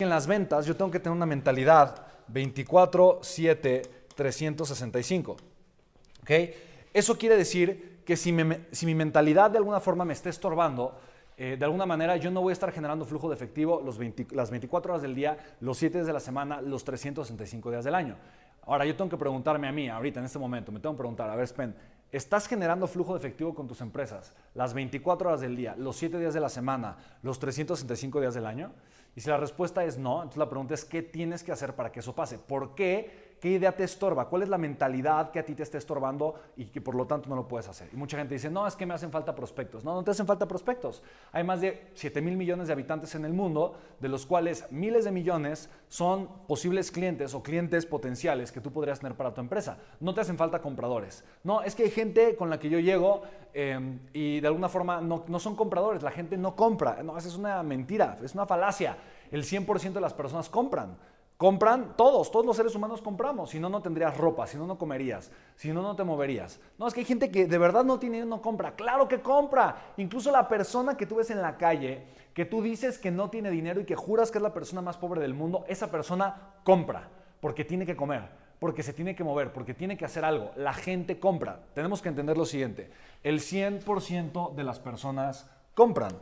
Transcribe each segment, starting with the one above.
En las ventas yo tengo que tener una mentalidad 24, 7, 365. ¿Ok? Eso quiere decir que si, mi mentalidad de alguna forma me está estorbando, eh, de alguna manera yo no voy a estar generando flujo de efectivo los las 24 horas del día, los 7 días de la semana, los 365 días del año. Ahora yo tengo que preguntarme a mí, ahorita en este momento, me tengo que preguntar, a ver, Spen, ¿estás generando flujo de efectivo con tus empresas las 24 horas del día, los 7 días de la semana, los 365 días del año? Y si la respuesta es no, entonces la pregunta es, ¿qué tienes que hacer para que eso pase? ¿Por qué ¿Qué idea te estorba? ¿Cuál es la mentalidad que a ti te está estorbando y que por lo tanto no lo puedes hacer? Y mucha gente dice, no, es que me hacen falta prospectos. No, no te hacen falta prospectos. Hay más de 7 mil millones de habitantes en el mundo, de los cuales miles de millones son posibles clientes o clientes potenciales que tú podrías tener para tu empresa. No te hacen falta compradores. No, es que hay gente con la que yo llego em, y de alguna forma no, no son compradores. La gente no compra. No, esa es una mentira, es una falacia. El 100% de las personas compran. Compran todos, todos los seres humanos compramos, si no, no tendrías ropa, si no, no comerías, si no, no te moverías. No, es que hay gente que de verdad no tiene no compra, claro que compra. Incluso la persona que tú ves en la calle, que tú dices que no tiene dinero y que juras que es la persona más pobre del mundo, esa persona compra, porque tiene que comer, porque se tiene que mover, porque tiene que hacer algo. La gente compra. Tenemos que entender lo siguiente, el 100% de las personas compran.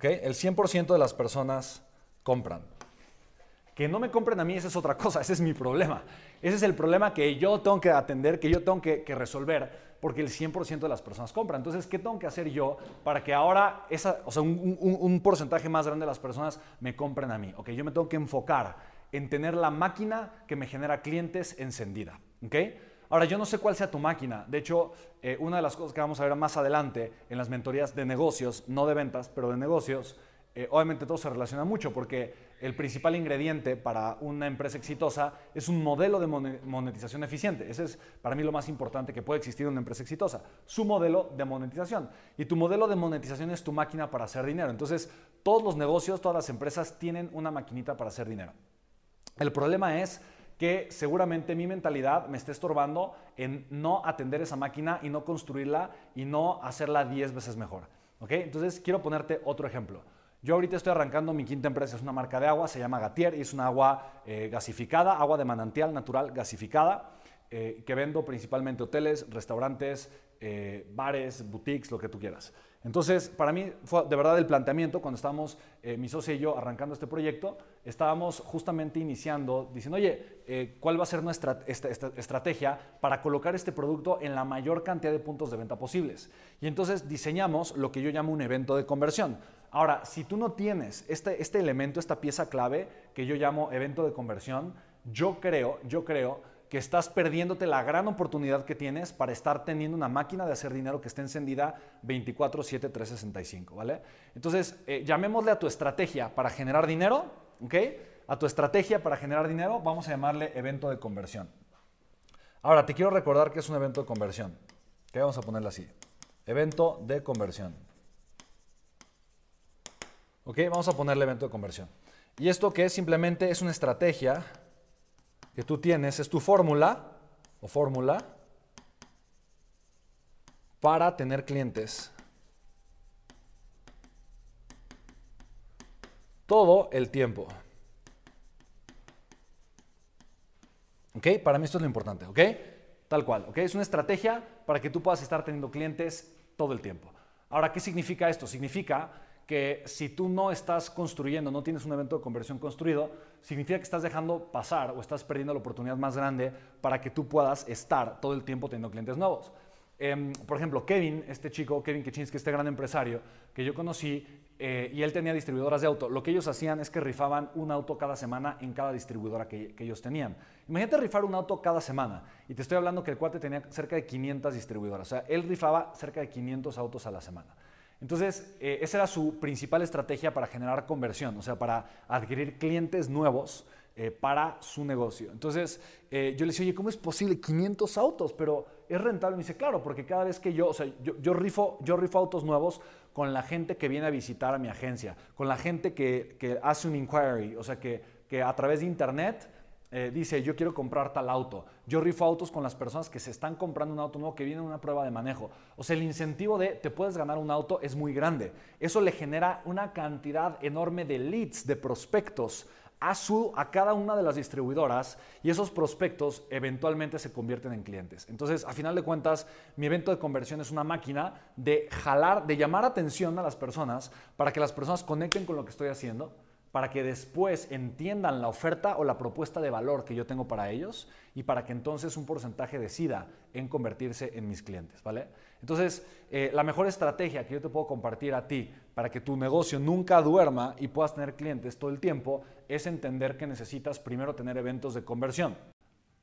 ¿Ok? El 100% de las personas compran. Que no me compren a mí, esa es otra cosa, ese es mi problema. Ese es el problema que yo tengo que atender, que yo tengo que, resolver, porque el 100% de las personas compran. Entonces, ¿qué tengo que hacer yo para que ahora esa, o sea, un, un, porcentaje más grande de las personas me compren a mí? Ok, yo me tengo que enfocar en tener la máquina que me genera clientes encendida. ¿Ok? Ahora, yo no sé cuál sea tu máquina. De hecho, eh, una de las cosas que vamos a ver más adelante en las mentorías de negocios, no de ventas, pero de negocios, eh, obviamente todo se relaciona mucho porque el principal ingrediente para una empresa exitosa es un modelo de monetización eficiente. Ese es para mí lo más importante que puede existir en una empresa exitosa, su modelo de monetización. Y tu modelo de monetización es tu máquina para hacer dinero. Entonces, todos los negocios, todas las empresas tienen una maquinita para hacer dinero. El problema es que seguramente mi mentalidad me está estorbando en no atender esa máquina y no construirla y no hacerla 10 veces mejor. ¿Ok? Entonces quiero ponerte otro ejemplo. Yo ahorita estoy arrancando mi quinta empresa, es una marca de agua, se llama Gatier y es una agua eh, gasificada, agua de manantial natural gasificada, eh, que vendo principalmente hoteles, restaurantes, eh, bares, boutiques, lo que tú quieras. Entonces, para mí fue de verdad el planteamiento, cuando estábamos, eh, mi socio y yo, arrancando este proyecto, estábamos justamente iniciando, diciendo, oye, eh, ¿cuál va a ser nuestra estrategia para colocar este producto en la mayor cantidad de puntos de venta posibles? Y entonces diseñamos lo que yo llamo un evento de conversión. Ahora, si tú no tienes este, este elemento, esta pieza clave que yo llamo evento de conversión, yo creo, yo creo que estás perdiéndote la gran oportunidad que tienes para estar teniendo una máquina de hacer dinero que esté encendida 24/7 365, ¿vale? Entonces, eh, llamémosle a tu estrategia para generar dinero, ¿ok? A tu estrategia para generar dinero vamos a llamarle evento de conversión. Ahora, te quiero recordar que es un evento de conversión. ¿Qué vamos a ponerle así? Evento de conversión. ¿Ok? Vamos a ponerle evento de conversión. Y esto que es simplemente es una estrategia que tú tienes es tu fórmula o fórmula para tener clientes. Todo el tiempo. ¿Ok? Para mí esto es lo importante, ¿ok? Tal cual, ¿ok? Es una estrategia para que tú puedas estar teniendo clientes todo el tiempo. Ahora, ¿qué significa esto? Significa que si tú no estás construyendo, no tienes un evento de conversión construido, significa que estás dejando pasar o estás perdiendo la oportunidad más grande para que tú puedas estar todo el tiempo teniendo clientes nuevos. Em, por ejemplo, Kevin, este chico, Kevin Kaczynski, este gran empresario que yo conocí, eh, y él tenía distribuidoras de auto. Lo que ellos hacían es que rifaban un auto cada semana en cada distribuidora que, que, ellos tenían. Imagínate rifar un auto cada semana. Y te estoy hablando que el cuate tenía cerca de 500 distribuidoras. O sea, él rifaba cerca de 500 autos a la semana. Entonces, eh, esa era su principal estrategia para generar conversión, o sea, para adquirir clientes nuevos eh, para su negocio. Entonces, eh, yo le decía, oye, ¿cómo es posible? 500 autos, pero es rentable. Me dice, claro, porque cada vez que yo, o sea, yo, rifo, yo rifo autos nuevos con la gente que viene a visitar a mi agencia, con la gente que, hace un inquiry, o sea, que, que a través de internet eh, dice, yo quiero comprar tal auto. Yo rifo autos con las personas que se están comprando un auto nuevo, que vienen a una prueba de manejo. O sea, el incentivo de te puedes ganar un auto es muy grande. Eso le genera una cantidad enorme de leads, de prospectos a, su, a cada una de las distribuidoras y esos prospectos eventualmente se convierten en clientes. Entonces, a final de cuentas, mi evento de conversión es una máquina de jalar, de llamar atención a las personas para que las personas conecten con lo que estoy haciendo para que después entiendan la oferta o la propuesta de valor que yo tengo para ellos y para que entonces un porcentaje decida en convertirse en mis clientes, ¿vale? Entonces, eh, la mejor estrategia que yo te puedo compartir a ti para que tu negocio nunca duerma y puedas tener clientes todo el tiempo es entender que necesitas primero tener eventos de conversión.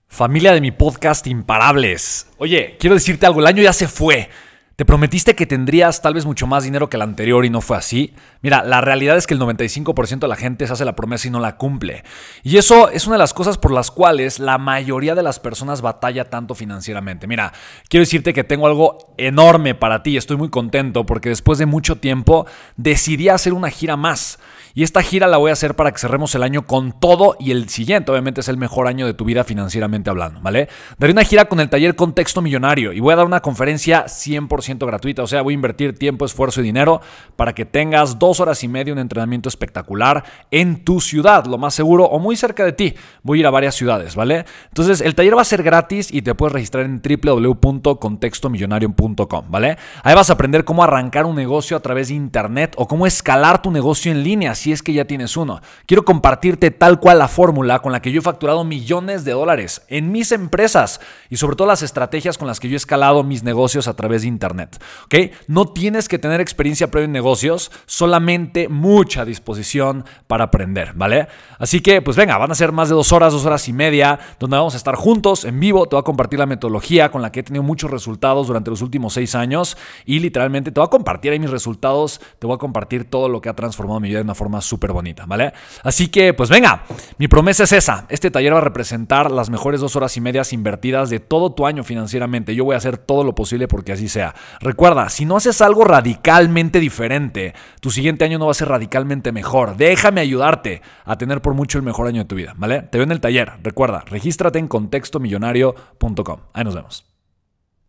Familia de mi podcast Imparables. Oye, quiero decirte algo, el año ya se fue. Te prometiste que tendrías tal vez mucho más dinero que el anterior y no fue así. Mira, la realidad es que el 95% de la gente se hace la promesa y no la cumple. Y eso es una de las cosas por las cuales la mayoría de las personas batalla tanto financieramente. Mira, quiero decirte que tengo algo enorme para ti. Estoy muy contento porque después de mucho tiempo decidí hacer una gira más. Y esta gira la voy a hacer para que cerremos el año con todo y el siguiente, obviamente, es el mejor año de tu vida financieramente hablando, ¿vale? Daré una gira con el taller Contexto Millonario y voy a dar una conferencia 100% gratuita, o sea, voy a invertir tiempo, esfuerzo y dinero para que tengas dos horas y media un entrenamiento espectacular en tu ciudad, lo más seguro, o muy cerca de ti. Voy a ir a varias ciudades, ¿vale? Entonces, el taller va a ser gratis y te puedes registrar en www.contextomillonario.com, ¿vale? Ahí vas a aprender cómo arrancar un negocio a través de internet o cómo escalar tu negocio en línea si es que ya tienes uno. Quiero compartirte tal cual la fórmula con la que yo he facturado millones de dólares en mis empresas y sobre todo las estrategias con las que yo he escalado mis negocios a través de internet. ¿ok? No tienes que tener experiencia previa en negocios, solamente mucha disposición para aprender, ¿vale? Así que, pues venga, van a ser más de dos horas, dos horas y media, donde vamos a estar juntos en vivo. Te voy a compartir la metodología con la que he tenido muchos resultados durante los últimos seis años y literalmente te voy a compartir ahí mis resultados, te voy a compartir todo lo que ha transformado mi vida de una forma súper bonita, ¿vale? Así que, pues venga, mi promesa es esa. Este taller va a representar las mejores dos horas y medias invertidas de todo tu año financieramente. Yo voy a hacer todo lo posible porque así sea. Recuerda, si no haces algo radicalmente diferente, tu siguiente año no va a ser radicalmente mejor. Déjame ayudarte a tener por mucho el mejor año de tu vida, ¿vale? Te veo en el taller. Recuerda, regístrate en contextomillonario.com. Ahí nos vemos.